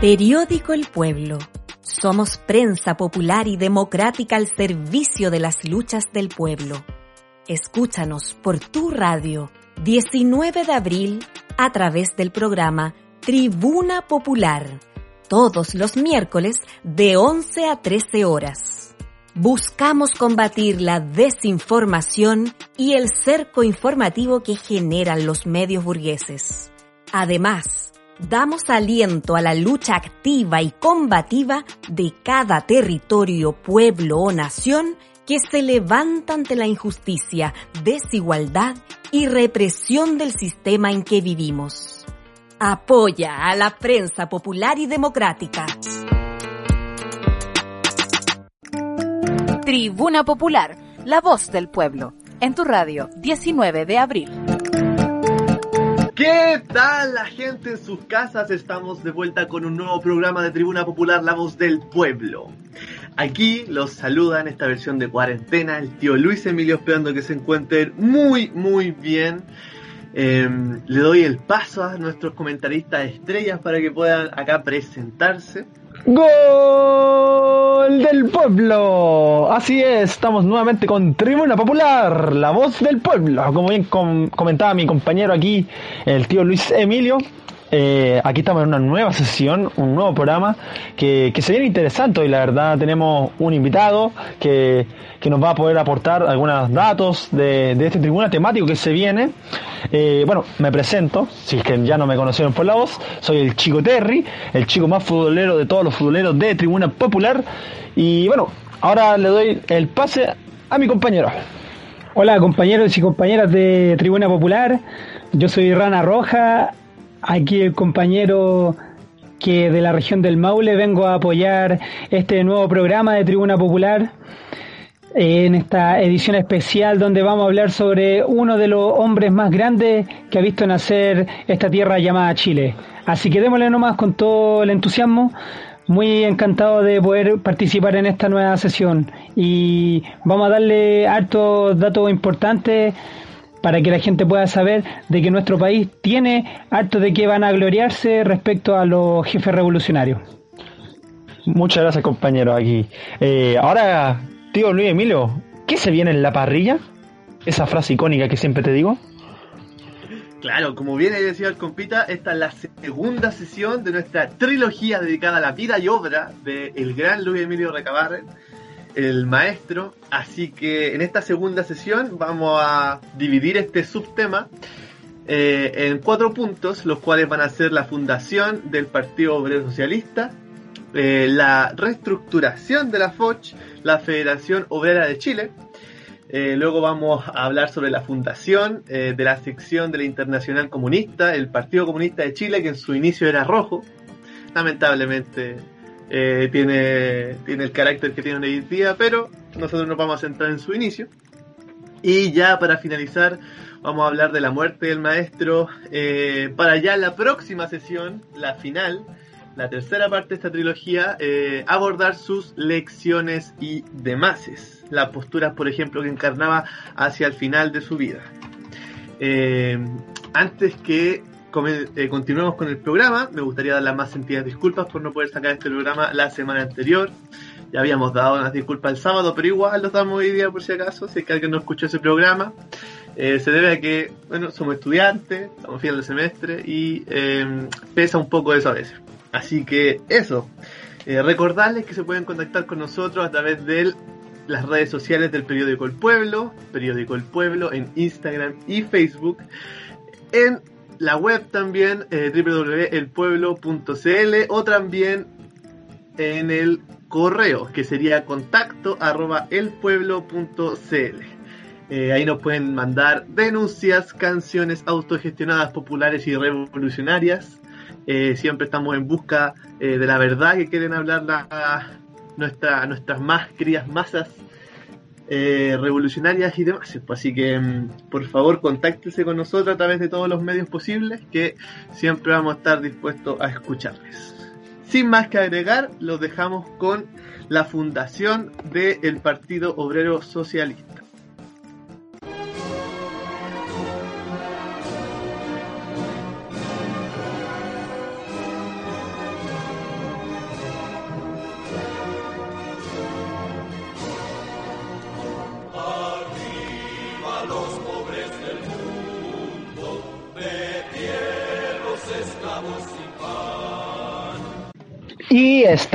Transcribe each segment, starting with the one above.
Periódico El Pueblo. Somos prensa popular y democrática al servicio de las luchas del pueblo. Escúchanos por tu radio 19 de abril a través del programa Tribuna Popular, todos los miércoles de 11 a 13 horas. Buscamos combatir la desinformación y el cerco informativo que generan los medios burgueses. Además, damos aliento a la lucha activa y combativa de cada territorio, pueblo o nación que se levanta ante la injusticia, desigualdad y represión del sistema en que vivimos. Apoya a la prensa popular y democrática. Tribuna Popular, la voz del pueblo, en tu radio, 19 de abril. ¿Qué tal la gente en sus casas? Estamos de vuelta con un nuevo programa de Tribuna Popular, La Voz del Pueblo. Aquí los saluda en esta versión de cuarentena el tío Luis Emilio, esperando que se encuentren muy, muy bien. Em, le doy el paso a nuestros comentaristas estrellas para que puedan acá presentarse. Gol del pueblo. Así es, estamos nuevamente con Tribuna Popular, la voz del pueblo. Como bien comentaba mi compañero aquí, el tío Luis Emilio, eh, aquí estamos en una nueva sesión, un nuevo programa que, que se interesante y la verdad tenemos un invitado que, que nos va a poder aportar algunos datos de, de este tribuna temático que se viene. Eh, bueno, me presento, si es que ya no me conocieron por la voz, soy el chico Terry, el chico más futbolero de todos los futboleros de Tribuna Popular y bueno, ahora le doy el pase a mi compañero. Hola compañeros y compañeras de Tribuna Popular, yo soy Rana Roja, aquí el compañero que de la región del Maule vengo a apoyar este nuevo programa de Tribuna Popular en esta edición especial donde vamos a hablar sobre uno de los hombres más grandes que ha visto nacer esta tierra llamada Chile. Así que démosle nomás con todo el entusiasmo. Muy encantado de poder participar en esta nueva sesión y vamos a darle hartos datos importantes para que la gente pueda saber de que nuestro país tiene harto de que van a gloriarse respecto a los jefes revolucionarios. Muchas gracias compañero aquí. Eh, ahora, tío Luis Emilio, ¿qué se viene en la parrilla? Esa frase icónica que siempre te digo. Claro, como bien decía el compita, esta es la segunda sesión de nuestra trilogía dedicada a la vida y obra del el gran Luis Emilio Recabarren el maestro. Así que en esta segunda sesión vamos a dividir este subtema eh, en cuatro puntos, los cuales van a ser la fundación del Partido Obrero Socialista, eh, la reestructuración de la FOCH, la Federación Obrera de Chile. Eh, luego vamos a hablar sobre la fundación de la sección de la Internacional Comunista, el Partido Comunista de Chile, que en su inicio era rojo. Lamentablemente eh, tiene, tiene el carácter que tiene hoy en día, pero nosotros nos vamos a centrar en su inicio. Y ya para finalizar, vamos a hablar de la muerte del maestro. Eh, para ya la próxima sesión, la final, la tercera parte de esta trilogía, eh, abordar sus lecciones y demases. Las posturas, por ejemplo, que encarnaba hacia el final de su vida. antes que eh, continuemos con el programa. Me gustaría dar las más sentidas disculpas por no poder sacar este programa la semana anterior. Ya habíamos dado unas disculpas el sábado, pero igual lo damos hoy día por si acaso, si es que alguien no escuchó ese programa. Eh, se debe a que, bueno, somos estudiantes, estamos final de semestre y em, pesa un poco eso a veces. Así que eso, eh, recordarles que se pueden contactar con nosotros a través de las redes sociales del periódico El Pueblo, periódico El Pueblo en Instagram y Facebook, en la web también, eh, www.elpueblo.cl o también en el correo, que sería contacto arroba. Eh, ahí nos pueden mandar denuncias, canciones autogestionadas, populares y revolucionarias. Eh, siempre estamos en busca eh, de la verdad que quieren hablar la, nuestra, nuestras más queridas masas revolucionarias y demás. Pues, así que, mm, por favor, contáctese con nosotros a través de todos los medios posibles, que siempre vamos a estar dispuestos a escucharles. Sin más que agregar, los dejamos con la fundación del Partido Obrero Socialista.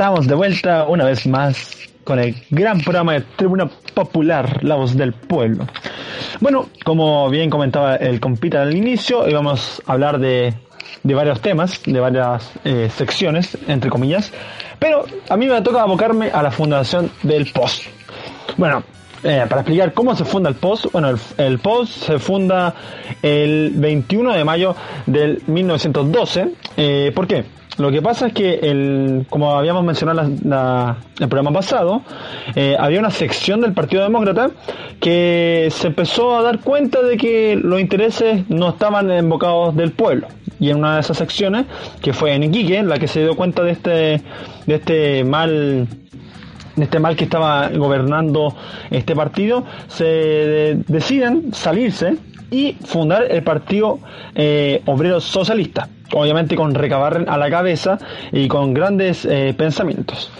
Estamos de vuelta una vez más con el gran programa de Tribuna Popular, la voz del pueblo. Bueno, como bien comentaba el compita al inicio, íbamos a hablar de, de varios temas, de varias eh, secciones, entre comillas, pero a mí me toca abocarme a la fundación del POST. Bueno, eh, para explicar cómo se funda el POST, bueno, el, el, POST se funda el 21 de mayo del 1912. Eh, ¿Por qué? Lo que pasa es que, el, como habíamos mencionado la, el programa pasado, eh, había una sección del Partido Demócrata que se empezó a dar cuenta de que los intereses no estaban embocados del pueblo. Y en una de esas secciones, que fue en Iquique, la que se dio cuenta de este, de este mal de este mal que estaba gobernando este partido, se deciden salirse y fundar el Partido eh, Obrero Socialista, obviamente con Recabarren a la cabeza y con grandes eh, pensamientos.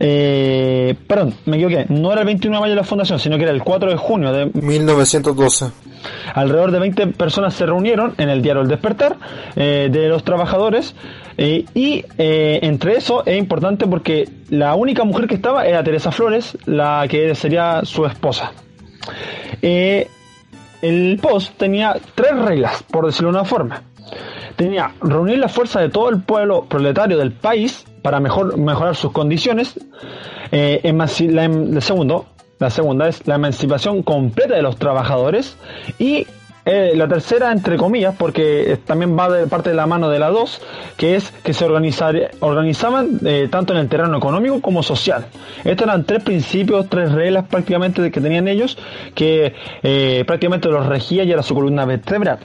Eh, perdón, me equivoqué, no era el 21 de mayo de la fundación, sino que era el 4 de junio de 1912. Alrededor de 20 personas se reunieron en el diario El Despertar de los trabajadores y entre eso es importante porque la única mujer que estaba era Teresa Flores, la que sería su esposa. El post tenía tres reglas, por decirlo de una forma. Tenía reunir la fuerza de todo el pueblo proletario del país para mejor, mejorar sus condiciones. Eh, la, em, segundo, la segunda es la emancipación completa de los trabajadores. Y eh, la tercera, entre comillas, porque también va de parte de la mano de la dos, que es que se organizaban eh, tanto en el terreno económico como social. Estos eran tres principios, tres reglas prácticamente que tenían ellos, que eh, prácticamente los regía y era su columna vertebral.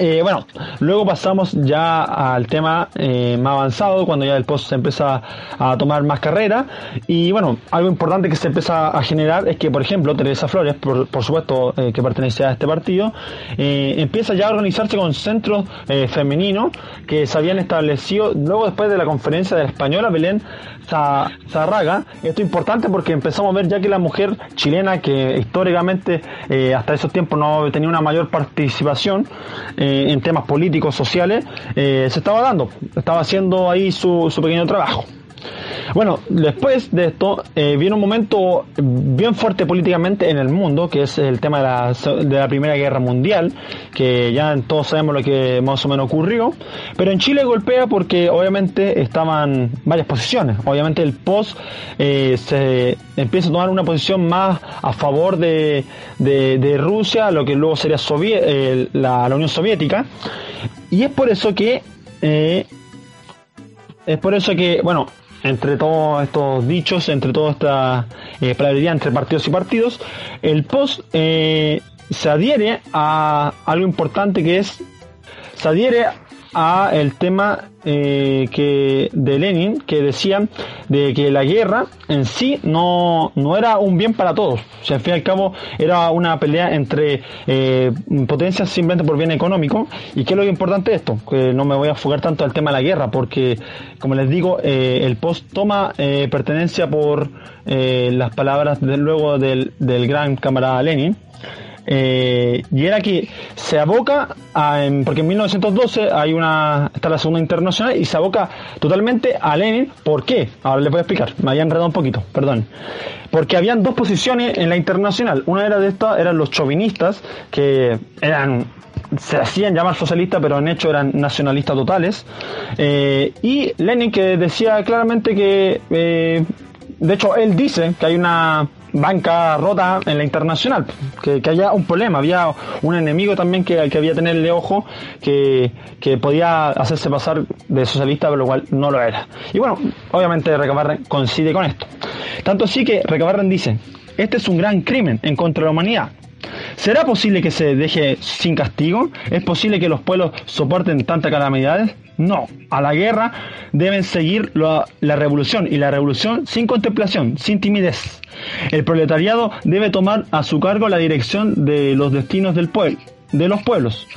Eh, bueno, luego pasamos ya al tema eh, más avanzado, cuando ya el post se empieza a tomar más carrera. Y bueno, algo importante que se empieza a generar es que, por ejemplo, Teresa Flores, por, supuesto eh, que pertenece a este partido, empieza ya a organizarse con centros femeninos que se habían establecido luego después de la conferencia de la española Belén Zarraga. Esto es importante porque empezamos a ver ya que la mujer chilena, que históricamente hasta esos tiempos no tenía una mayor participación, eh, en temas políticos, sociales, eh, se estaba dando, estaba haciendo ahí su, su pequeño trabajo. Bueno, después de esto eh, viene un momento bien fuerte políticamente en el mundo, que es el tema de la, de la, Primera Guerra Mundial, que ya todos sabemos lo que más o menos ocurrió, pero en Chile golpea porque obviamente estaban varias posiciones. Obviamente el POS eh, se empieza a tomar una posición más a favor de, de, Rusia, lo que luego sería eh, la, la, Unión Soviética, y es por eso que... es por eso que, bueno, entre todos estos dichos, entre toda esta eh, entre partidos y partidos, el POS eh, se adhiere a algo importante que es, se adhiere a el tema eh, que de Lenin que decía de que la guerra en sí no, no era un bien para todos. O sea, al fin y al cabo era una pelea entre eh, potencias simplemente por bien económico. ¿Y qué es lo importante de esto? Que no me voy a enfocar tanto al tema de la guerra porque, como les digo, eh, el post toma pertenencia por las palabras de, luego del, del gran camarada Lenin. Eh, y era que se aboca a, porque en 1912 hay una está la segunda internacional y se aboca totalmente a Lenin ¿por qué? ahora les voy a explicar me había enredado un poquito perdón porque habían dos posiciones en la internacional una era de estas eran los chauvinistas que eran se hacían llamar socialistas, pero en hecho eran nacionalistas totales. Eh, y Lenin que decía claramente que, eh, de hecho, él dice que hay una banca rota en la internacional, que, haya un problema, había un enemigo también que, que había tenerle ojo, que, que podía hacerse pasar de socialista, pero lo cual no lo era. Y bueno, obviamente Recabarren coincide con esto. Tanto así que Recabarren dice, este es un gran crimen en contra de la humanidad. ¿Será posible que se deje sin castigo? ¿Es posible que los pueblos soporten tantas calamidades? No, a la guerra deben seguir la, revolución y la revolución sin contemplación, sin timidez. El proletariado debe tomar a su cargo la dirección de los destinos del pueblo, de los pueblos.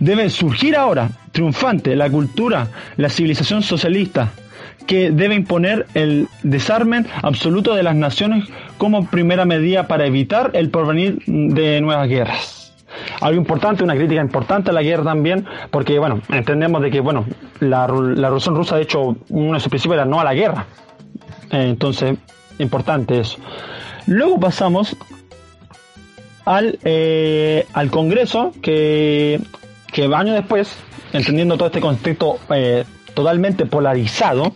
Debe surgir ahora, triunfante, la cultura, la civilización socialista, que debe imponer el desarme absoluto de las naciones como primera medida para evitar el porvenir de nuevas guerras algo importante, una crítica importante a la guerra también, porque bueno, entendemos de que bueno, la, la revolución rusa de hecho uno de sus principios era no a la guerra. Entonces, importante eso. Luego pasamos al, eh, al Congreso, que, que años después, entendiendo todo este contexto eh, totalmente polarizado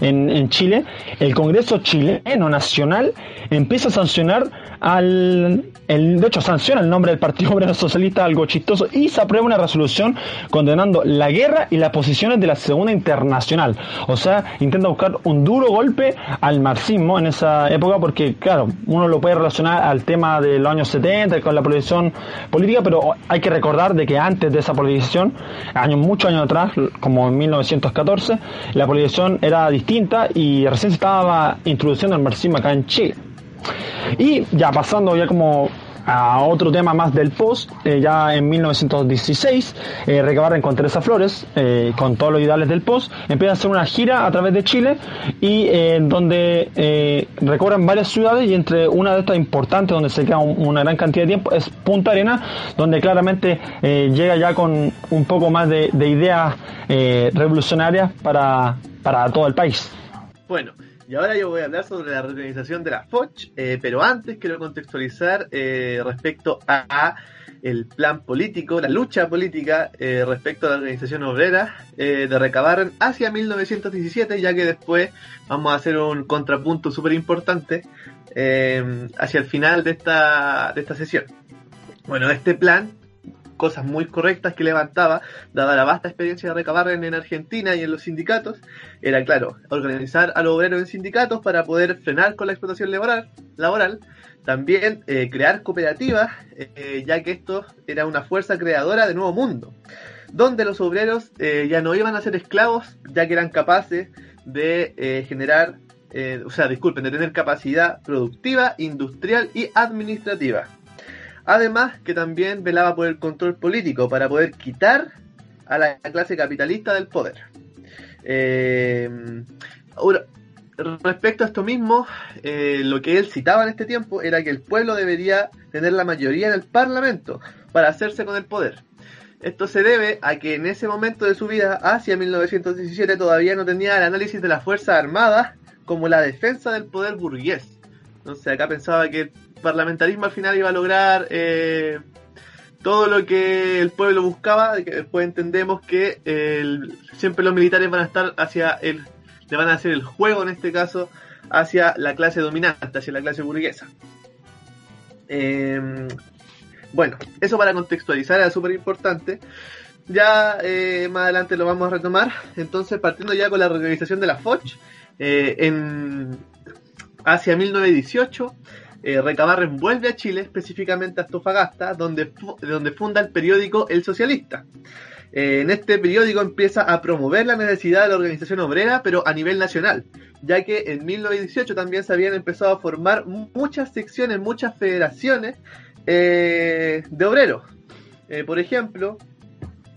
en, en Chile, el Congreso chileno nacional empieza a sancionar al, el, de hecho sanciona el nombre del Partido Obrero Socialista, algo chistoso, y se aprueba una resolución condenando la guerra y las posiciones de la Segunda Internacional. O sea, intenta buscar un duro golpe al marxismo en esa época, porque claro, uno lo puede relacionar al tema de los años 70 con la polarización política, pero hay que recordar de que antes de esa polarización, años, muchos años atrás, como en 1914, la polarización era distinta y recién se estaba introduciendo el marxismo acá en Chile. Y ya pasando ya como a otro tema más del post, eh, ya en 1916, eh, Recabarren con Teresa Flores, eh, con todos los ideales del post, empieza a hacer una gira a través de Chile y eh, donde eh, recorren varias ciudades y entre una de estas importantes donde se queda una gran cantidad de tiempo es Punta Arena, donde claramente llega ya con un poco más de, de ideas revolucionarias para, para todo el país. Bueno, y ahora yo voy a hablar sobre la reorganización de la FOCH, eh, pero antes quiero contextualizar eh, respecto a, el plan político, la lucha política eh, respecto a la organización obrera de Recabarren hacia 1917, ya que después vamos a hacer un contrapunto súper importante hacia el final de esta, de esta sesión. Bueno, este plan cosas muy correctas que levantaba, dada la vasta experiencia de Recabarren en Argentina y en los sindicatos, era claro, organizar a los obreros en sindicatos para poder frenar con la explotación laboral, también eh, crear cooperativas, eh, ya que esto era una fuerza creadora de nuevo mundo, donde los obreros eh, ya no iban a ser esclavos, ya que eran capaces de generar, o sea, disculpen, de tener capacidad productiva, industrial y administrativa. Además que también velaba por el control político para poder quitar a la clase capitalista del poder. Eh, respecto a esto mismo, eh, lo que él citaba en este tiempo era que el pueblo debería tener la mayoría en el Parlamento para hacerse con el poder. Esto se debe a que en ese momento de su vida, hacia 1917, todavía no tenía el análisis de las Fuerzas Armadas como la defensa del poder burgués. Entonces acá pensaba que parlamentarismo al final iba a lograr eh, todo lo que el pueblo buscaba, después entendemos que siempre los militares van a estar hacia el, le van a hacer el juego en este caso hacia la clase dominante, hacia la clase burguesa. Em, bueno, eso para contextualizar era súper importante. Ya eh, más adelante lo vamos a retomar. Entonces, partiendo ya con la reorganización de la FOCH, eh, hacia 1918 eh, Recabarren vuelve a Chile, específicamente a Antofagasta, donde, donde funda el periódico El Socialista. Eh, en este periódico empieza a promover la necesidad de la organización obrera, pero a nivel nacional, ya que en 1918 también se habían empezado a formar muchas secciones, muchas federaciones eh, de obreros. por ejemplo,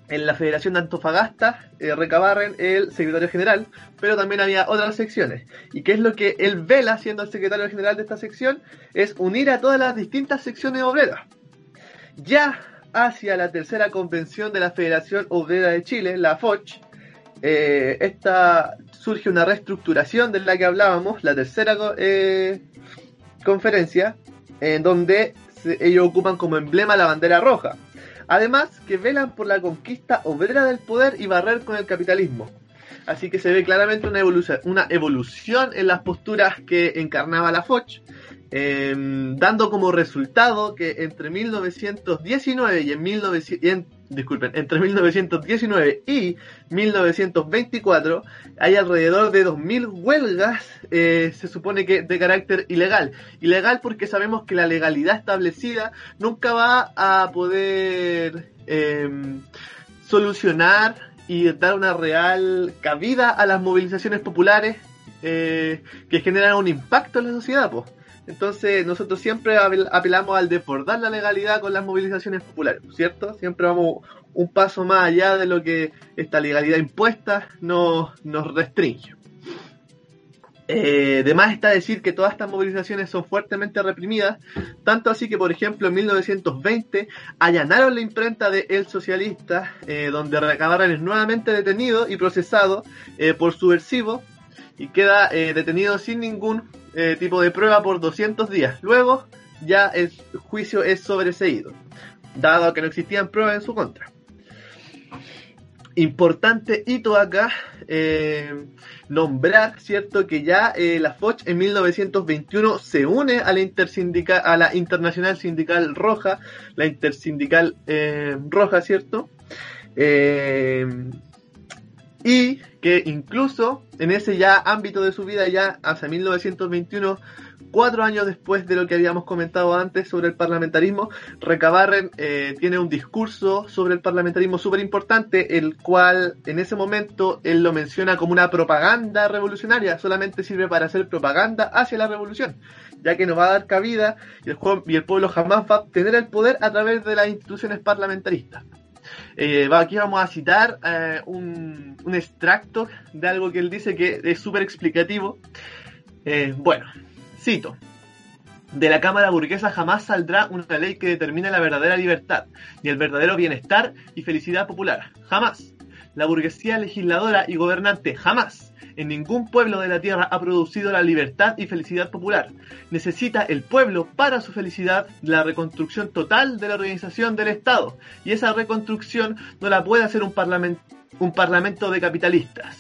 en la Federación de Antofagasta eh, recabarren el secretario general, pero también había otras secciones. ¿Y qué es lo que él vela siendo el secretario general de esta sección? Es unir a todas las distintas secciones obreras. Ya hacia la tercera convención de la Federación Obrera de Chile, la FOCH, eh, esta surge una reestructuración de la que hablábamos, la tercera eh, conferencia, en donde ellos ocupan como emblema la bandera roja Además, que velan por la conquista obrera del poder y barrer con el capitalismo. Así que se ve claramente una evolución, en las posturas que encarnaba la Foch. em, dando como resultado que entre 1919 y en 1900, disculpen, entre 1919 y 1924 hay alrededor de 2.000 huelgas, eh, se supone que de carácter ilegal. Ilegal porque sabemos que la legalidad establecida nunca va a poder em, solucionar y dar una real cabida a las movilizaciones populares eh, que generan un impacto en la sociedad. Pues. Entonces nosotros siempre apelamos al desbordar la legalidad con las movilizaciones populares, ¿cierto? Siempre vamos un paso más allá de lo que esta legalidad impuesta nos, nos restringe. Eh, de está decir que todas estas movilizaciones son fuertemente reprimidas, tanto así que, por ejemplo, en 1920 allanaron la imprenta de El Socialista, eh, donde Recabarren es nuevamente detenido y procesado eh, por subversivo y queda eh, detenido sin ningún eh, tipo de prueba por 200 días. Luego ya el juicio es sobreseído, dado que no existían pruebas en su contra. Importante hito acá, eh, nombrar, ¿cierto? Que ya la FOCH en 1921 se une a la, a la Internacional Sindical Roja, la Intersindical Roja, ¿cierto? Y que incluso en ese ya ámbito de su vida, ya hacia 1921, cuatro años después de lo que habíamos comentado antes sobre el parlamentarismo, Recabarren eh, tiene un discurso sobre el parlamentarismo súper importante, el cual en ese momento él lo menciona como una propaganda revolucionaria, solamente sirve para hacer propaganda hacia la revolución, ya que no va a dar cabida y el, y el pueblo jamás va a tener el poder a través de las instituciones parlamentaristas. Eh, aquí vamos a citar eh, un, extracto de algo que él dice que es súper explicativo. Eh, bueno, cito. De la Cámara Burguesa jamás saldrá una ley que determine la verdadera libertad, ni el verdadero bienestar y felicidad popular. Jamás. La burguesía legisladora y gobernante jamás en ningún pueblo de la tierra ha producido la libertad y felicidad popular. Necesita el pueblo para su felicidad la reconstrucción total de la organización del Estado. Y esa reconstrucción no la puede hacer un, parlamento de capitalistas.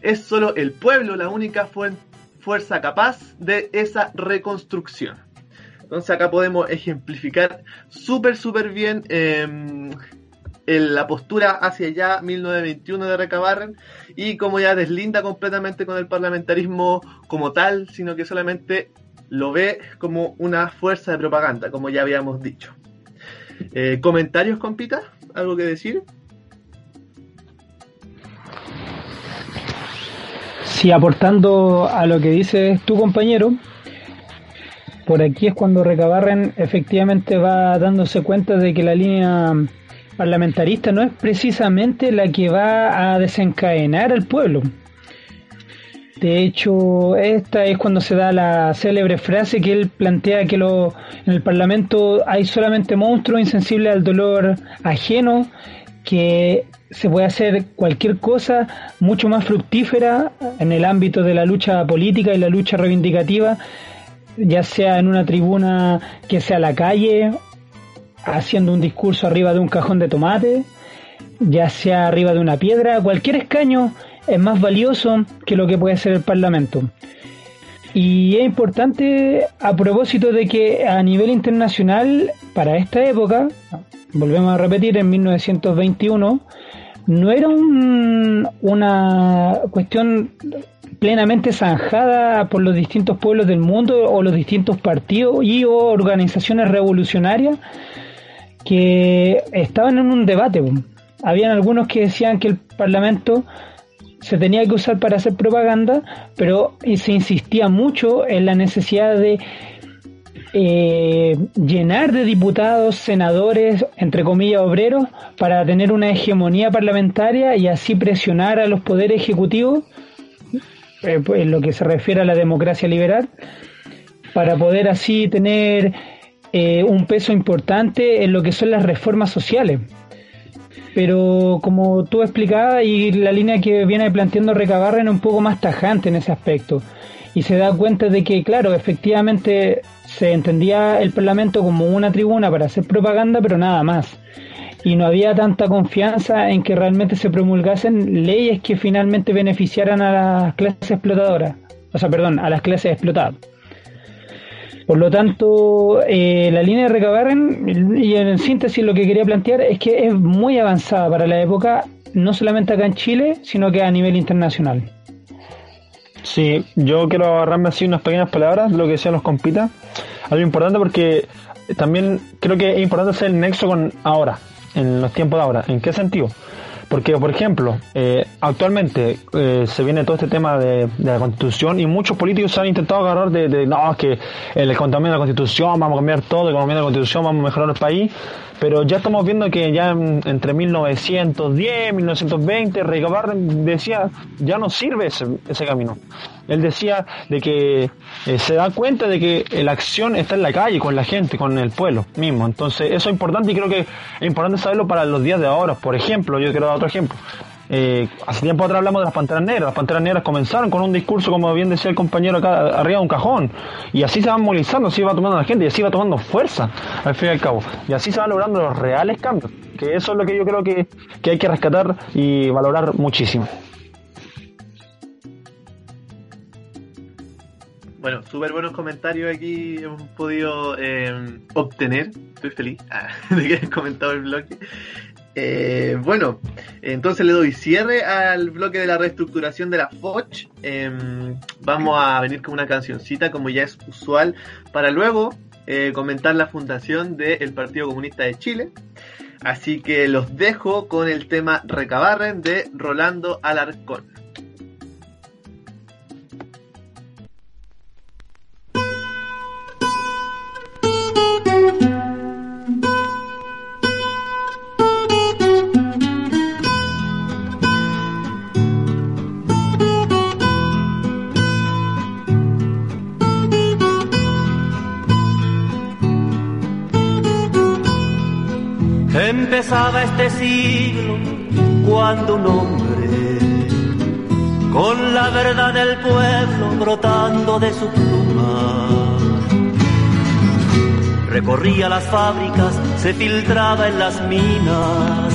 Es solo el pueblo la única fuerza capaz de esa reconstrucción. Entonces acá podemos ejemplificar súper, súper bien la postura hacia allá 1921 de Recabarren y como ya deslinda completamente con el parlamentarismo como tal, sino que solamente lo ve como una fuerza de propaganda, como ya habíamos dicho. Eh, ¿Comentarios, compita? ¿Algo que decir? Sí, aportando a lo que dice tu compañero, por aquí es cuando Recabarren efectivamente va dándose cuenta de que la línea parlamentarista no es precisamente la que va a desencadenar al pueblo. De hecho, esta es cuando se da la célebre frase que él plantea que lo, en el Parlamento hay solamente monstruos insensibles al dolor ajeno, que se puede hacer cualquier cosa mucho más fructífera en el ámbito de la lucha política y la lucha reivindicativa, ya sea en una tribuna que sea la calle haciendo un discurso arriba de un cajón de tomate, ya sea arriba de una piedra, cualquier escaño es más valioso que lo que puede ser el Parlamento. Y es importante a propósito de que a nivel internacional, para esta época, volvemos a repetir, en 1921, no era una cuestión plenamente zanjada por los distintos pueblos del mundo o los distintos partidos y o organizaciones revolucionarias, que estaban en un debate. Habían algunos que decían que el Parlamento se tenía que usar para hacer propaganda, pero se insistía mucho en la necesidad de eh, llenar de diputados, senadores, entre comillas, obreros, para tener una hegemonía parlamentaria y así presionar a los poderes ejecutivos, eh, pues, en lo que se refiere a la democracia liberal, para poder así tener eh, un peso importante en lo que son las reformas sociales. Pero como tú explicabas y la línea que viene planteando Recabarren es un poco más tajante en ese aspecto. Y se da cuenta de que, claro, efectivamente se entendía el Parlamento como una tribuna para hacer propaganda, pero nada más. Y no había tanta confianza en que realmente se promulgasen leyes que finalmente beneficiaran a las clases explotadoras. O sea, perdón, a las clases explotadas. Por lo tanto, eh, la línea de Recabarren, y en síntesis lo que quería plantear es que es muy avanzada para la época, no solamente acá en Chile, sino que a nivel internacional. Sí, yo quiero agarrarme así unas pequeñas palabras, lo que decían los compitas. Algo importante porque también creo que es importante hacer el nexo con ahora, en los tiempos de ahora. ¿En qué sentido? Porque, por ejemplo, eh, actualmente eh, se viene todo este tema de, la constitución y muchos políticos se han intentado agarrar de, no, que el de la constitución, vamos a cambiar todo, el de la constitución, vamos a mejorar el país pero ya estamos viendo que ya entre 1910, 1920, Barren decía, ya no sirve ese, ese camino. Él decía de que eh, se da cuenta de que la acción está en la calle, con la gente, con el pueblo mismo. Entonces, eso es importante y creo que es importante saberlo para los días de ahora. Por ejemplo, yo quiero dar otro ejemplo. Eh, hace tiempo atrás hablamos de las panteras negras. Las panteras negras comenzaron con un discurso, como bien decía el compañero acá, arriba de un cajón. Y así se van movilizando, así va tomando la gente y así va tomando fuerza, al fin y al cabo. Y así se van logrando los reales cambios. Que eso es lo que yo creo que, que hay que rescatar y valorar muchísimo. Bueno, súper buenos comentarios aquí hemos podido eh, obtener. Estoy feliz ah, de que hayas comentado el bloque. Eh, bueno, entonces le doy cierre al bloque de la reestructuración de la FOCH. Em, vamos a venir con una cancioncita, como ya es usual, para luego eh, comentar la fundación del Partido Comunista de Chile. Así que los dejo con el tema Recabarren de Rolando Alarcón. De su pluma, recorría las fábricas, se filtraba en las minas,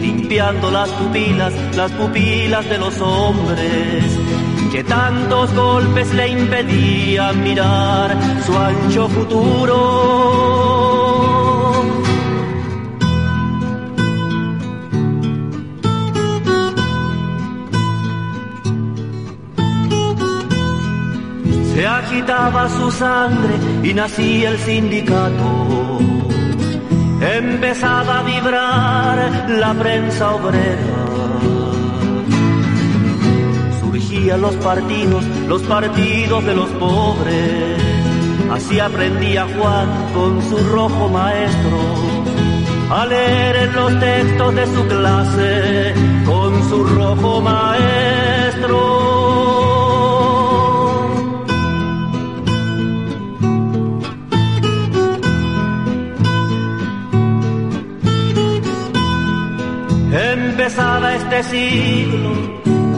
limpiando las pupilas, las pupilas de los hombres que tantos golpes le impedían mirar su ancho futuro agitaba su sangre y nacía el sindicato. Empezaba a vibrar la prensa obrera. Surgían los partidos, los partidos de los pobres. Así aprendía Juan con su rojo maestro a leer en los textos de su clase con su rojo maestro. Este siglo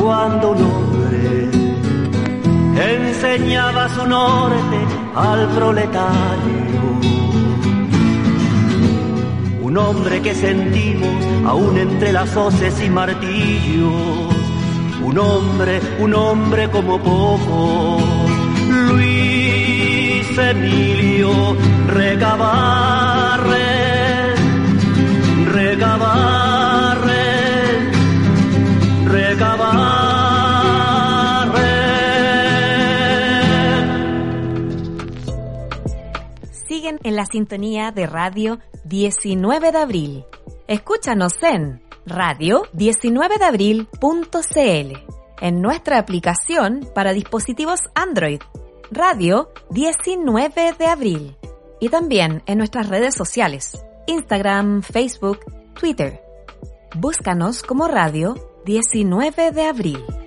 cuando un hombre enseñaba su norte al proletario. Un hombre que sentimos aún entre las hoces y martillos. Un hombre, un hombre como poco. Luis Emilio Recabarre, Recabarre. Siguen en la sintonía de Radio 19 de Abril. Escúchanos en radio19deabril.cl, en nuestra aplicación para dispositivos Android, Radio 19 de Abril, y también en nuestras redes sociales, Instagram, Facebook, Twitter. Búscanos como Radio 19 de abril.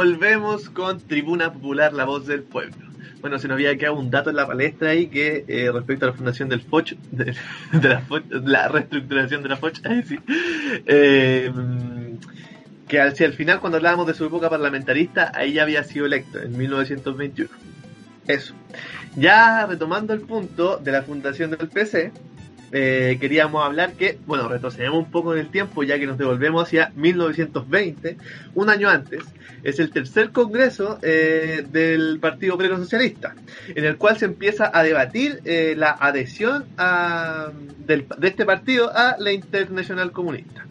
Volvemos con Tribuna Popular, la voz del pueblo. bueno, se nos había quedado un dato en la palestra ahí que eh, respecto a la fundación del FOCH, de, la, la, reestructuración de la FOCH, sí, eh, que hacia el final, cuando hablábamos de su época parlamentarista, ahí ya había sido electo, en 1921. Eso. Ya retomando el punto de la fundación del PC, eh, queríamos hablar que, bueno, retrocedemos un poco en el tiempo ya que nos devolvemos hacia 1920, un año antes, es el tercer congreso eh, del Partido Obrero Socialista, en el cual se empieza a debatir eh, la adhesión de este partido a la Internacional Comunista.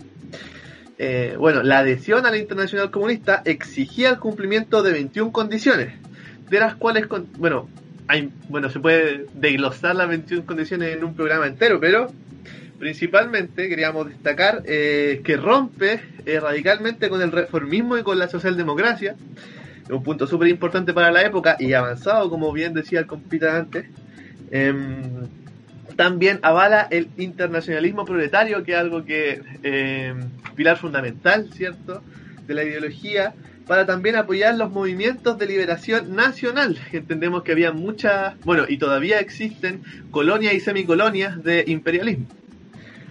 bueno, la adhesión a la Internacional Comunista exigía el cumplimiento de 21 condiciones, de las cuales, bueno, bueno, se puede desglosar las 21 condiciones en un programa entero, pero principalmente queríamos destacar eh, que rompe eh, radicalmente con el reformismo y con la socialdemocracia, un punto súper importante para la época y avanzado, como bien decía el compita antes. Em, también avala el internacionalismo proletario, que es algo que em, pilar fundamental, ¿cierto?, de la ideología para también apoyar los movimientos de liberación nacional. Entendemos que había muchas, bueno, y todavía existen colonias y semicolonias de imperialismo.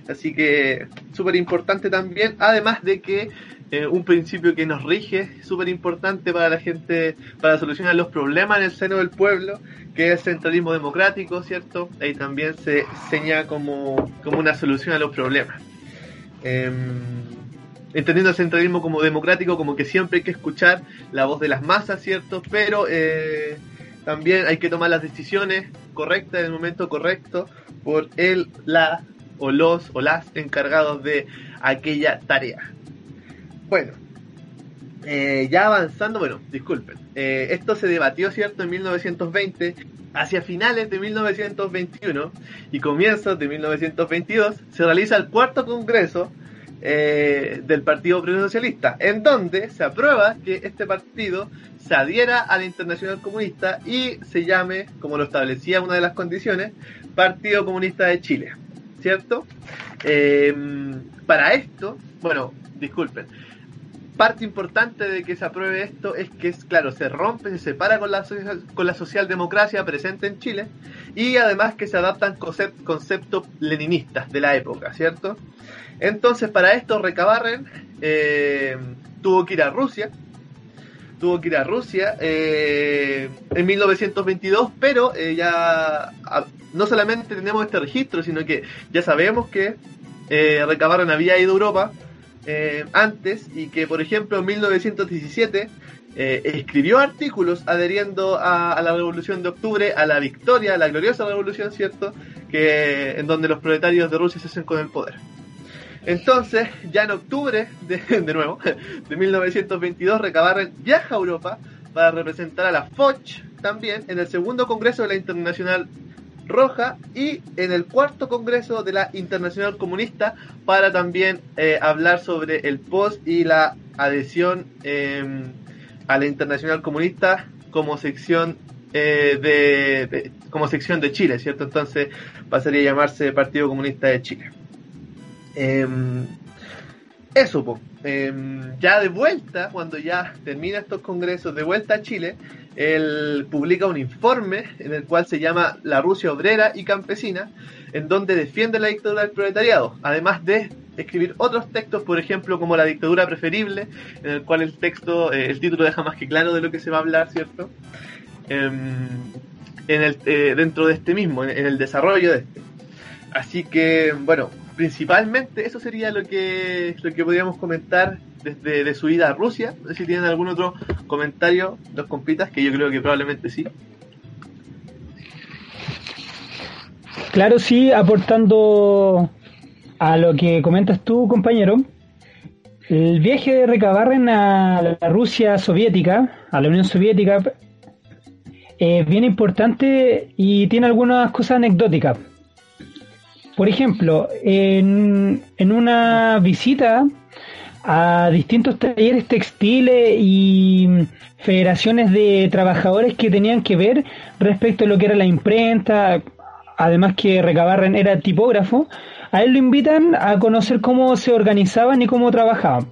Así que súper importante también, además de que eh, un principio que nos rige, súper importante para la gente, para solucionar los problemas en el seno del pueblo, que es el centralismo democrático, ¿cierto? Ahí también se señala como, como una solución a los problemas. Em, entendiendo el centralismo como democrático, como que siempre hay que escuchar la voz de las masas, ¿cierto? Pero eh, también hay que tomar las decisiones correctas en el momento correcto por el, la o los o las encargados de aquella tarea. Bueno, eh, ya avanzando, bueno, disculpen, eh, esto se debatió, ¿cierto?, en 1920, hacia finales de 1921 y comienzos de 1922 se realiza el cuarto congreso eh, del Partido Obrero Socialista, en donde se aprueba que este partido se adhiera a la Internacional Comunista y se llame, como lo establecía una de las condiciones, Partido Comunista de Chile, ¿cierto? Eh, para esto, bueno, disculpen, parte importante de que se apruebe esto es que, es, claro, se rompe, se separa con la, con la socialdemocracia presente en Chile y además que se adaptan conceptos leninistas de la época, ¿cierto? Entonces, para esto, Recabarren eh, tuvo que ir a Rusia. Tuvo que ir a Rusia eh, en 1922, pero eh, ya no solamente tenemos este registro, sino que ya sabemos que Recabarren había ido a Europa antes y que, por ejemplo, en 1917 escribió artículos adheriendo a, la Revolución de Octubre, a la victoria, a la gloriosa revolución, ¿cierto? Que en donde los proletarios de Rusia se hacen con el poder. Entonces, ya en octubre, de, de nuevo, de 1922, Recabarren viaja a Europa para representar a la Foch también en el segundo congreso de la Internacional Roja y en el cuarto congreso de la Internacional Comunista para también eh, hablar sobre el post y la adhesión em, a la Internacional Comunista como sección eh, de, como sección de Chile, ¿cierto? Entonces pasaría a llamarse Partido Comunista de Chile. Em, eso, em, ya de vuelta, cuando ya termina estos congresos, de vuelta a Chile, él publica un informe en el cual se llama La Rusia Obrera y Campesina, en donde defiende la dictadura del proletariado, además de escribir otros textos, por ejemplo, como La dictadura preferible, en el cual el texto, eh, el título deja más que claro de lo que se va a hablar, ¿cierto? Em, en el, eh, dentro de este mismo, en el desarrollo de este. Así que, bueno, principalmente eso sería lo que, lo que podríamos comentar de su ida a Rusia. Si tienen algún otro comentario, los compitas, que yo creo que probablemente sí. Claro, sí, aportando a lo que comentas tú, compañero. El viaje de Recabarren a la Rusia soviética, a la Unión Soviética, es bien importante y tiene algunas cosas anecdóticas. Por ejemplo, en, una visita a distintos talleres textiles y federaciones de trabajadores que tenían que ver respecto a lo que era la imprenta, además que Recabarren era tipógrafo, a él lo invitan a conocer cómo se organizaban y cómo trabajaban.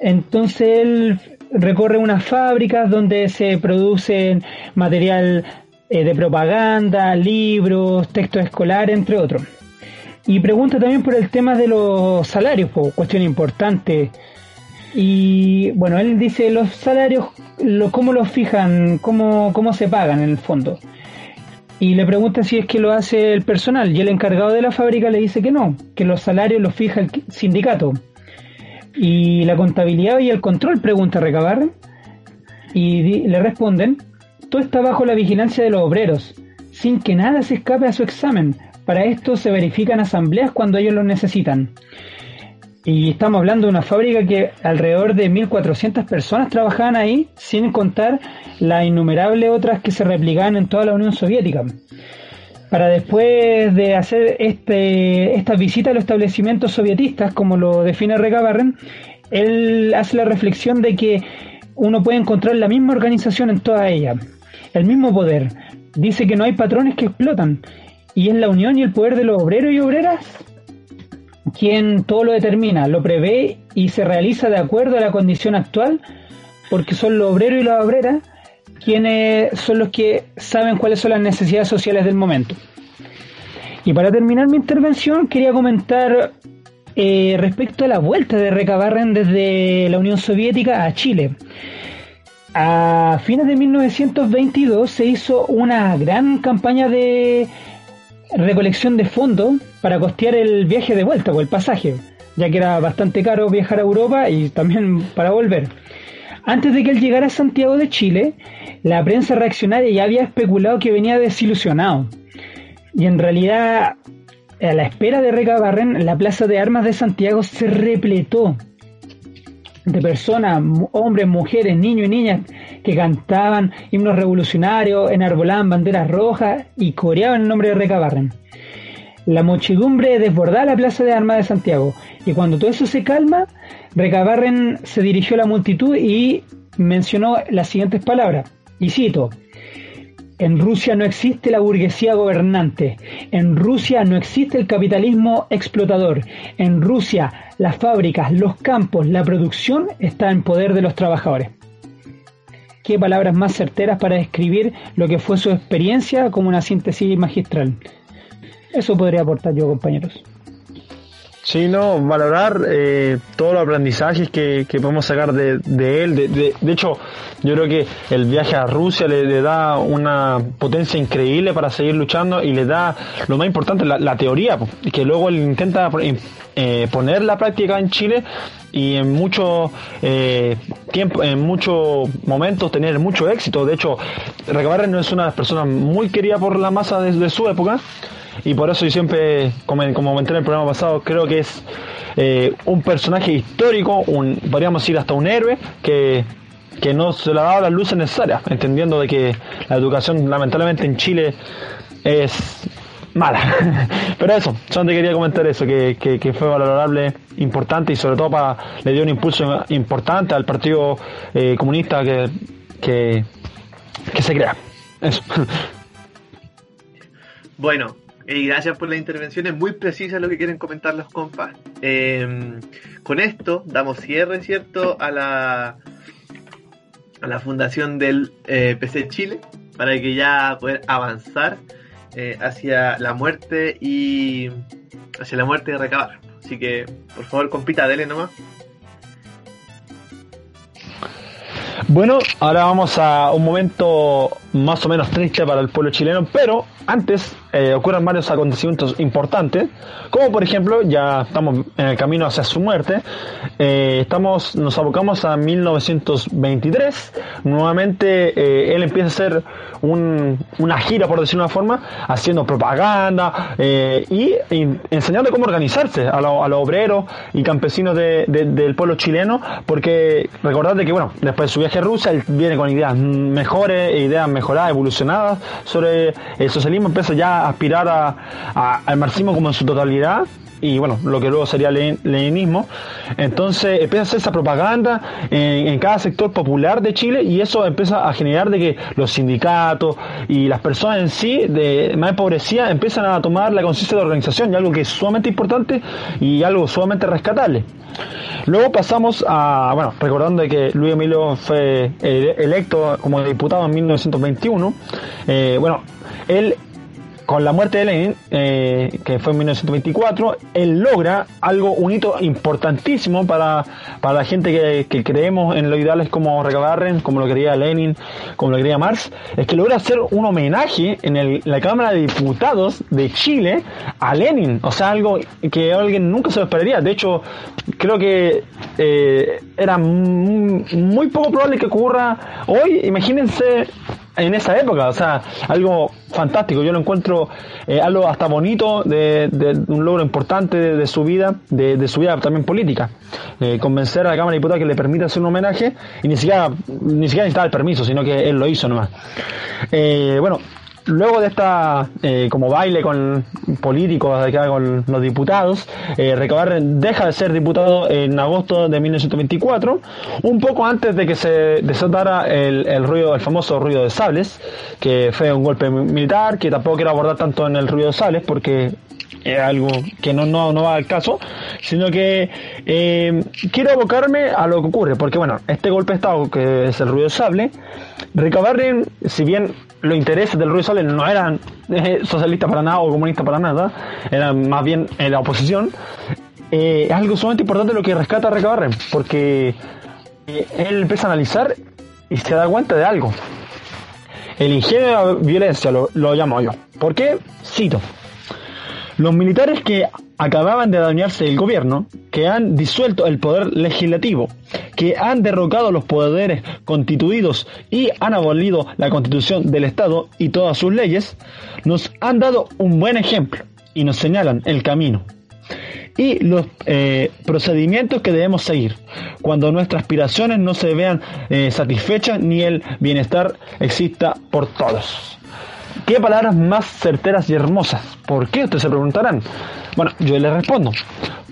Entonces él recorre unas fábricas donde se producen material eh, de propaganda, libros, textos escolares, entre otros. Y pregunta también por el tema de los salarios, cuestión importante. Y bueno, él dice los salarios, lo, ¿cómo los fijan? ¿Cómo, ¿Cómo se pagan en el fondo? Y le pregunta si es que lo hace el personal. Y el encargado de la fábrica le dice que no, que los salarios los fija el sindicato. Y la contabilidad y el control, pregunta Recabar. Y le responden, todo está bajo la vigilancia de los obreros, sin que nada se escape a su examen. Para esto se verifican asambleas cuando ellos lo necesitan. Y estamos hablando de una fábrica que alrededor de 1.400 personas trabajaban ahí, sin contar las innumerables otras que se replicaban en toda la Unión Soviética. Para después de hacer este, esta visita a los establecimientos sovietistas, como lo define Recabarren, él hace la reflexión de que uno puede encontrar la misma organización en toda ella, el mismo poder. Dice que no hay patrones que explotan, y es la unión y el poder de los obreros y obreras quien todo lo determina, lo prevé y se realiza de acuerdo a la condición actual, porque son los obreros y las obreras quienes son los que saben cuáles son las necesidades sociales del momento. Y para terminar mi intervención quería comentar eh, respecto a la vuelta de Recabarren desde la Unión Soviética a Chile. A fines de 1922 se hizo una gran campaña de recolección de fondos para costear el viaje de vuelta o el pasaje, ya que era bastante caro viajar a Europa y también para volver. Antes de que él llegara a Santiago de Chile, la prensa reaccionaria ya había especulado que venía desilusionado. Y en realidad, a la espera de Recabarren, la plaza de armas de Santiago se repletó de personas, hombres, mujeres, niños y niñas que cantaban himnos revolucionarios, enarbolaban banderas rojas y coreaban el nombre de Recabarren. La muchedumbre desbordaba la plaza de armas de Santiago y cuando todo eso se calma, Recabarren se dirigió a la multitud y mencionó las siguientes palabras, y cito, en Rusia no existe la burguesía gobernante. En Rusia no existe el capitalismo explotador. En Rusia las fábricas, los campos, la producción está en poder de los trabajadores. Qué palabras más certeras para describir lo que fue su experiencia como una síntesis magistral. Eso podría aportar yo, compañeros. Sí, no, valorar eh, todos los aprendizajes que, podemos sacar de, él. De, de, hecho, yo creo que el viaje a Rusia le, da una potencia increíble para seguir luchando y le da lo más importante, la, teoría, que luego él intenta eh, poner la práctica en Chile y en mucho eh, tiempo, en muchos momentos tener mucho éxito. De hecho, Recabarren no es una de las personas muy querida por la masa de su época y por eso yo siempre, como, comenté en el programa pasado, creo que es eh, un personaje histórico, un, podríamos decir hasta un héroe, que, no se le ha dado las luces necesarias, entendiendo de que la educación lamentablemente en Chile es mala. Pero eso, solamente quería comentar eso, que, que, fue valorable, importante y sobre todo para le dio un impulso importante al Partido eh, Comunista que, que, que se crea. Eso. Bueno, y gracias por las intervenciones muy precisas lo que quieren comentar los compas. Em, con esto damos cierre, ¿cierto? A la, a la fundación del eh, PC Chile para que ya poder avanzar eh, hacia la muerte y hacia la muerte de recabar. Así que, por favor, compita, dele nomás. Bueno, ahora vamos a un momento más o menos triste para el pueblo chileno, pero antes eh, ocurren varios acontecimientos importantes, como por ejemplo, ya estamos en el camino hacia su muerte, eh, estamos, nos abocamos a 1923, nuevamente eh, él empieza a hacer una gira, por decirlo de una forma, haciendo propaganda y, enseñando cómo organizarse a, los obreros y campesinos del pueblo chileno, porque recordad que, bueno, después de su viaje a Rusia, él viene con ideas mejores, ideas mejoradas, evolucionadas sobre el socialismo, empieza ya aspirar a, al marxismo como en su totalidad y bueno, lo que luego sería leninismo. Entonces empieza a hacer esa propaganda en, cada sector popular de Chile y eso empieza a generar de que los sindicatos y las personas en sí de más empobrecida empiezan a tomar la conciencia de organización y algo que es sumamente importante y algo sumamente rescatable. Luego pasamos a, bueno, recordando que Luis Emilio fue electo como diputado en 1921, eh, bueno, él con la muerte de Lenin, eh, que fue en 1924, él logra algo, un hito importantísimo para, para la gente que, creemos en los ideales como Recabarren, como lo quería Lenin, como lo quería Marx, es que logra hacer un homenaje en la Cámara de Diputados de Chile a Lenin. O sea, algo que alguien nunca se lo esperaría. De hecho, creo que eh, era muy poco probable que ocurra hoy. Imagínense en esa época, o sea, algo fantástico, yo lo encuentro eh, algo hasta bonito de, un logro importante de, su vida, de, su vida también política. Eh, convencer a la Cámara de Diputados que le permita hacer un homenaje y ni siquiera, ni siquiera necesitaba el permiso, sino que él lo hizo nomás. Eh, bueno, luego de esta eh, como baile con políticos con los diputados, eh, deja de ser diputado en agosto de 1924, un poco antes de que se desatara el, ruido, el famoso ruido de sables, que fue un golpe militar, que tampoco quiero abordar tanto en el ruido de sables porque es algo que no, no, no va al caso, sino que eh, quiero abocarme a lo que ocurre, porque bueno, este golpe de Estado, que es el ruido de sable, Recabarren, si bien los intereses del Ruiz Soles no eran eh, socialistas para nada o comunistas para nada, eran más bien en la oposición, eh, es algo sumamente importante lo que rescata Recabarren, porque eh, él empieza a analizar y se da cuenta de algo. El ingenio de la violencia lo, lo llamo yo. ¿Por qué? Cito. Los militares que acababan de adueñarse del gobierno, que han disuelto el poder legislativo, que han derrocado los poderes constituidos y han abolido la constitución del Estado y todas sus leyes, nos han dado un buen ejemplo y nos señalan el camino y los eh, procedimientos que debemos seguir cuando nuestras aspiraciones no se vean eh, satisfechas ni el bienestar exista por todos. ¿Qué palabras más certeras y hermosas? ¿Por qué? Ustedes se preguntarán. Bueno, yo les respondo.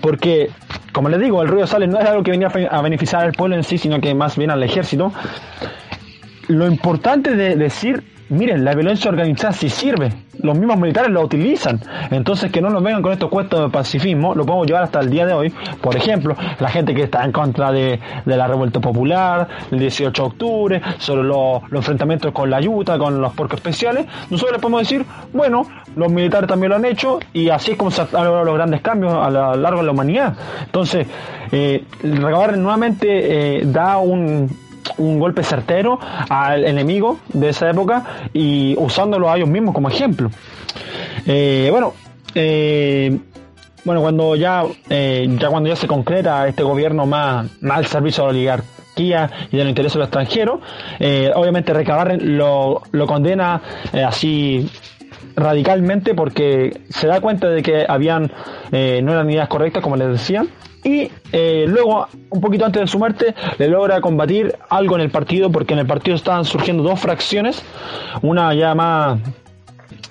Porque, como les digo, el ruido sale no es algo que venía a beneficiar al pueblo en sí, sino que más bien al ejército. Lo importante de decir miren, la violencia organizada sí sirve, los mismos militares lo utilizan, entonces que no nos vengan con estos cuestos de pacifismo, lo podemos llevar hasta el día de hoy, por ejemplo, la gente que está en contra de, la revuelta popular, el 18 de octubre, sobre los, enfrentamientos con la ayuda, con los porcos especiales, nosotros les podemos decir, bueno, los militares también lo han hecho y así es como se han logrado los grandes cambios a lo largo de la humanidad. Entonces, eh, recabar nuevamente eh, da un un golpe certero al enemigo de esa época y usándolo a ellos mismos como ejemplo. Eh, bueno, eh, bueno, cuando ya, eh, ya cuando ya se concreta este gobierno más, más al servicio de la oligarquía y del interés de los extranjeros, obviamente Recabarren lo, lo condena así radicalmente porque se da cuenta de que habían no eran ideas correctas como les decía y eh, luego, un poquito antes de su muerte, le logra combatir algo en el partido, porque en el partido estaban surgiendo dos fracciones, una ya más,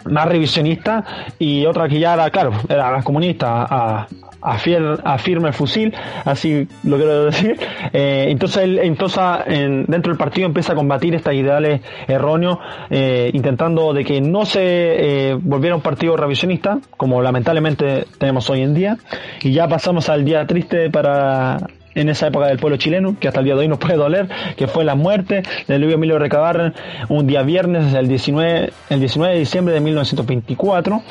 revisionista y otra que ya era, claro, era comunista, a, afirma el fusil, así lo quiero decir. Eh, entonces él entonces, dentro del partido empieza a combatir estos ideales erróneos, eh, intentando de que no se eh, volviera un partido revisionista, como lamentablemente tenemos hoy en día. Y ya pasamos al día triste para en esa época del pueblo chileno, que hasta el día de hoy nos puede doler, que fue la muerte de Luis Emilio Recabarren un día viernes, el 19, el 19 de diciembre de 1924.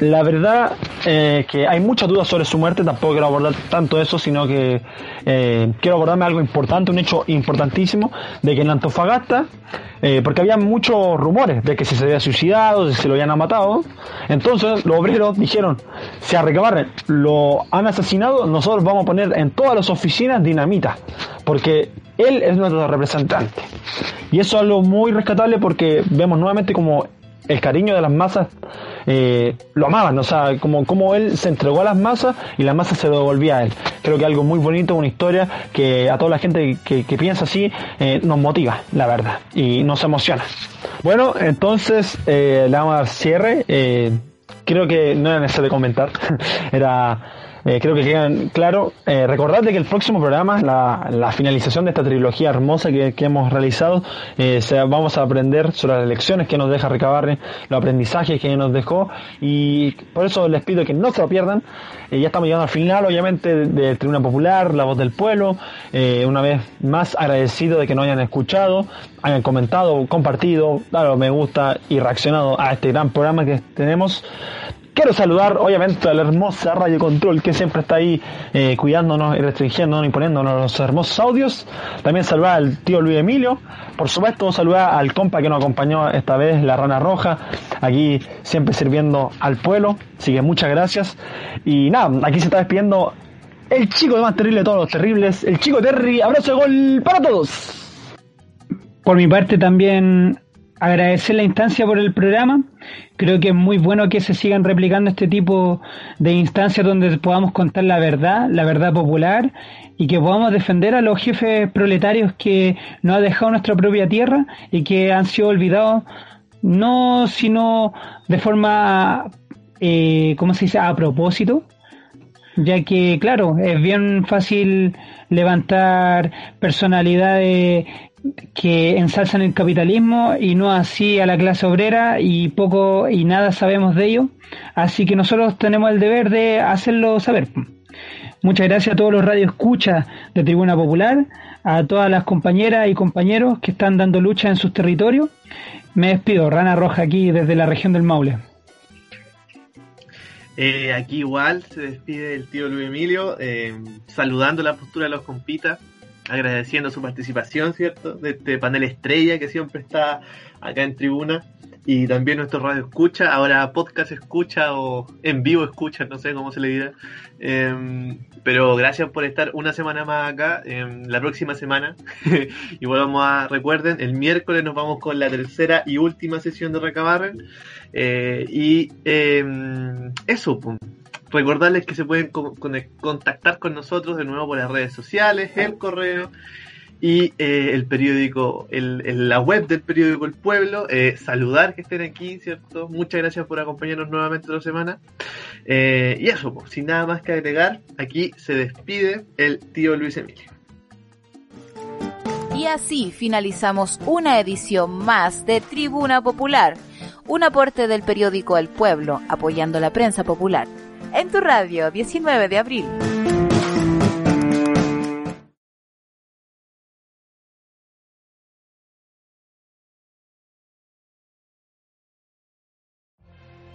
La verdad eh, que hay muchas dudas sobre su muerte, tampoco quiero abordar tanto eso, sino que eh, quiero abordarme algo importante, un hecho importantísimo, de que en Antofagasta, eh, porque había muchos rumores de que si se había suicidado, que se lo habían matado, entonces los obreros dijeron, si a lo han asesinado, nosotros vamos a poner en todas las oficinas dinamita, porque él es nuestro representante. Y eso es algo muy rescatable porque vemos nuevamente como el cariño de las masas eh, lo amaban, o sea, como, como él se entregó a las masas y la masa se devolvía a él. Creo que algo muy bonito, una historia que a toda la gente que, piensa así eh, nos motiva, la verdad, y nos emociona. Bueno, entonces eh, le vamos a dar cierre. creo que no era necesario comentar. era eh, creo que quedan claro. Eh, recordad que el próximo programa, la, finalización de esta trilogía hermosa que, hemos realizado, eh, vamos a aprender sobre las lecciones que nos deja Recabarre, los aprendizajes que nos dejó y por eso les pido que no se lo pierdan. Eh, ya estamos llegando al final, obviamente, del de Tribuna Popular, La Voz del Pueblo. una vez más agradecido de que nos hayan escuchado, hayan comentado, compartido, dado me gusta y reaccionado a este gran programa que tenemos. Quiero saludar, obviamente, a la hermosa Radio Control que siempre está ahí eh, cuidándonos y restringiéndonos y poniéndonos los hermosos audios. También saludar al tío Luis Emilio. Por supuesto, saludar al compa que nos acompañó esta vez, la Rana Roja, aquí siempre sirviendo al pueblo. Así que muchas gracias. Y nada, aquí se está despidiendo el chico de más terrible de todos los terribles, el chico Terry. Abrazo de gol para todos. Por mi parte también agradecer la instancia por el programa. Creo que es muy bueno que se sigan replicando este tipo de instancias donde podamos contar la verdad, la verdad popular y que podamos defender a los jefes proletarios que nos ha dejado nuestra propia tierra y que han sido olvidados no sino de forma, eh, ¿cómo se dice?, a propósito, ya que, claro, es bien fácil levantar personalidades que ensalzan el capitalismo y no así a la clase obrera y poco y nada sabemos de ello. Así que nosotros tenemos el deber de hacerlo saber. Muchas gracias a todos los radioescuchas de Tribuna Popular, a todas las compañeras y compañeros que están dando lucha en sus territorios. Me despido, Rana Roja aquí desde la región del Maule. Eh, aquí igual se despide el tío Luis Emilio, eh, saludando la postura de los compitas agradeciendo su participación, ¿cierto? De este panel estrella que siempre está acá en tribuna. Y también nuestro radio escucha, ahora podcast escucha o en vivo escucha, no sé cómo se le dirá. Em, pero gracias por estar una semana más acá. Em, la próxima semana, igual vamos a, recuerden, el miércoles nos vamos con la tercera y última sesión de Recabarren. Eh, y em, eso, pues Recordarles que se pueden contactar con nosotros de nuevo por las redes sociales, el correo y eh, el periódico, la web del periódico El Pueblo. Eh, saludar que estén aquí, ¿cierto? Muchas gracias por acompañarnos nuevamente la semana. Eh, y eso, pues, sin nada más que agregar, aquí se despide el tío Luis Emilio. Y así finalizamos una edición más de Tribuna Popular, un aporte del periódico El Pueblo apoyando la prensa popular en tu radio 19 de abril.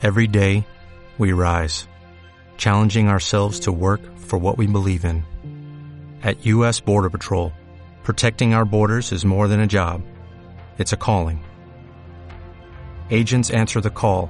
Every day, we rise, challenging ourselves to work for what we believe in. At U.S. Border Patrol, protecting our borders is more than a job, it's a calling. Agents answer the call